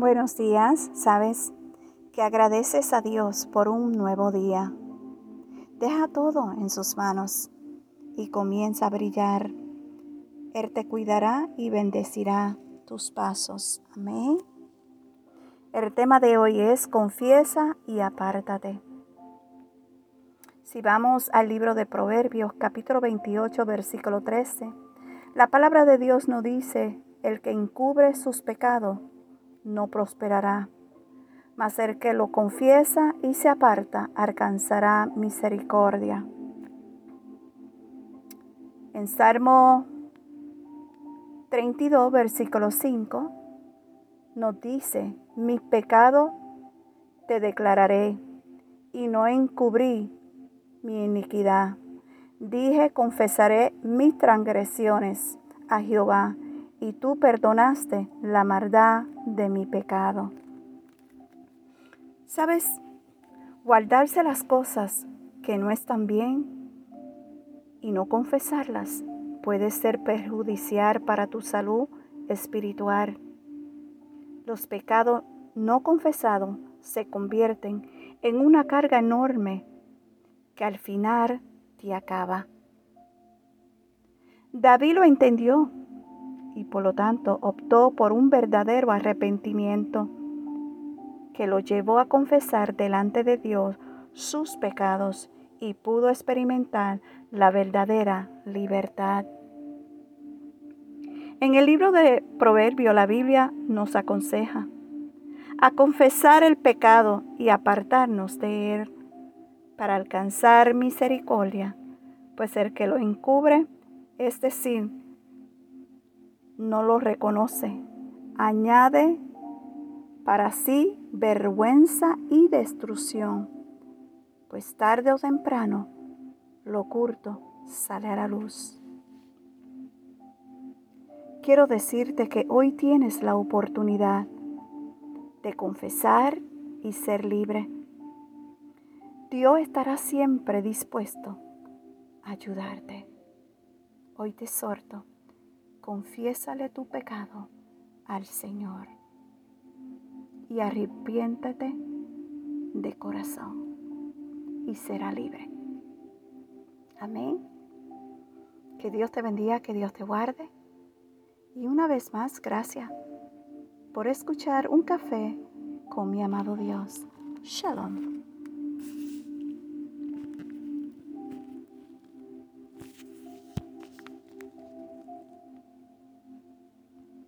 Buenos días, ¿sabes? Que agradeces a Dios por un nuevo día. Deja todo en sus manos y comienza a brillar. Él te cuidará y bendecirá tus pasos. Amén. El tema de hoy es confiesa y apártate. Si vamos al libro de Proverbios capítulo 28 versículo 13, la palabra de Dios nos dice, el que encubre sus pecados no prosperará, mas el que lo confiesa y se aparta alcanzará misericordia. En Salmo 32, versículo 5, nos dice, mi pecado te declararé y no encubrí mi iniquidad. Dije, confesaré mis transgresiones a Jehová, y tú perdonaste la maldad de mi pecado. ¿Sabes? Guardarse las cosas que no están bien y no confesarlas puede ser perjudicial para tu salud espiritual. Los pecados no confesados se convierten en una carga enorme que al final te acaba. David lo entendió y por lo tanto optó por un verdadero arrepentimiento que lo llevó a confesar delante de Dios sus pecados y pudo experimentar la verdadera libertad. En el libro de Proverbios la Biblia nos aconseja a confesar el pecado y apartarnos de él para alcanzar misericordia, pues el que lo encubre, es decir, no lo reconoce. Añade para sí vergüenza y destrucción, pues tarde o temprano lo oculto sale a la luz. Quiero decirte que hoy tienes la oportunidad de confesar y ser libre. Dios estará siempre dispuesto a ayudarte. Hoy te exhorto confiésale tu pecado al Señor y arrepiéntate de corazón y será libre. Amén. Que Dios te bendiga, que Dios te guarde. Y una vez más, gracias por escuchar un café con mi amado Dios. Shalom.